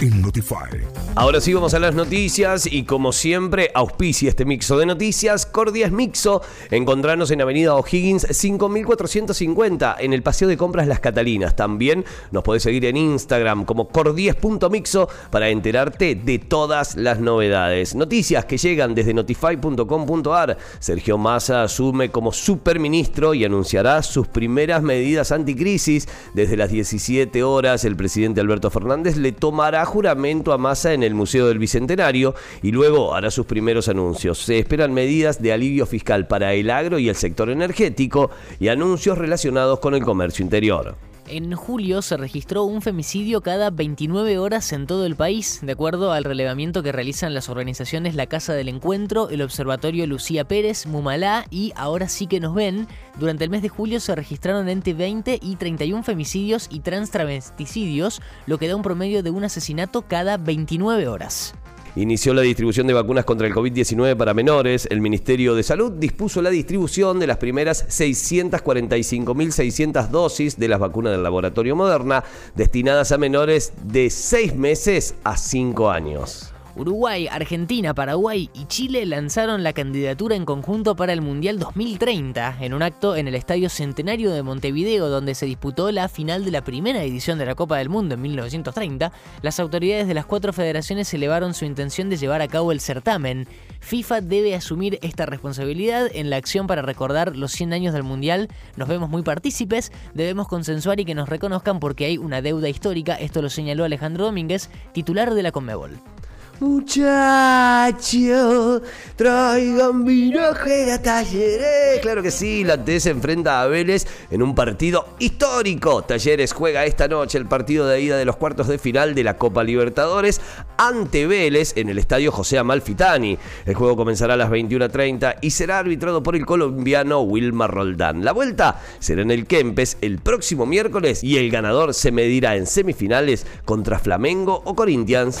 en Notify. Ahora sí vamos a las noticias y como siempre auspicia este mixo de noticias, Cordias Mixo. Encontrarnos en Avenida O'Higgins 5450 en el Paseo de Compras Las Catalinas. También nos podés seguir en Instagram como cordies.mixo para enterarte de todas las novedades. Noticias que llegan desde notify.com.ar. Sergio Massa asume como superministro y anunciará sus primeras medidas anticrisis. Desde las 17 horas el presidente Alberto Fernández le tomará juramento a Massa en el Museo del Bicentenario y luego hará sus primeros anuncios. Se esperan medidas de alivio fiscal para el agro y el sector energético y anuncios relacionados con el comercio interior. En julio se registró un femicidio cada 29 horas en todo el país, de acuerdo al relevamiento que realizan las organizaciones La Casa del Encuentro, el Observatorio Lucía Pérez, Mumalá y Ahora sí que nos ven. Durante el mes de julio se registraron entre 20 y 31 femicidios y transtravesticidios, lo que da un promedio de un asesinato cada 29 horas inició la distribución de vacunas contra el COVID-19 para menores. El Ministerio de Salud dispuso la distribución de las primeras 645.600 dosis de las vacunas del laboratorio Moderna destinadas a menores de 6 meses a 5 años. Uruguay, Argentina, Paraguay y Chile lanzaron la candidatura en conjunto para el Mundial 2030 en un acto en el Estadio Centenario de Montevideo donde se disputó la final de la primera edición de la Copa del Mundo en 1930. Las autoridades de las cuatro federaciones elevaron su intención de llevar a cabo el certamen. FIFA debe asumir esta responsabilidad en la acción para recordar los 100 años del Mundial. Nos vemos muy partícipes, debemos consensuar y que nos reconozcan porque hay una deuda histórica, esto lo señaló Alejandro Domínguez, titular de la Conmebol. Muchachos, traigan vinaje a Talleres. Claro que sí, la T se enfrenta a Vélez en un partido histórico. Talleres juega esta noche el partido de ida de los cuartos de final de la Copa Libertadores ante Vélez en el estadio José Amalfitani. El juego comenzará a las 21.30 y será arbitrado por el colombiano Wilmar Roldán. La vuelta será en el Kempes el próximo miércoles y el ganador se medirá en semifinales contra Flamengo o Corinthians.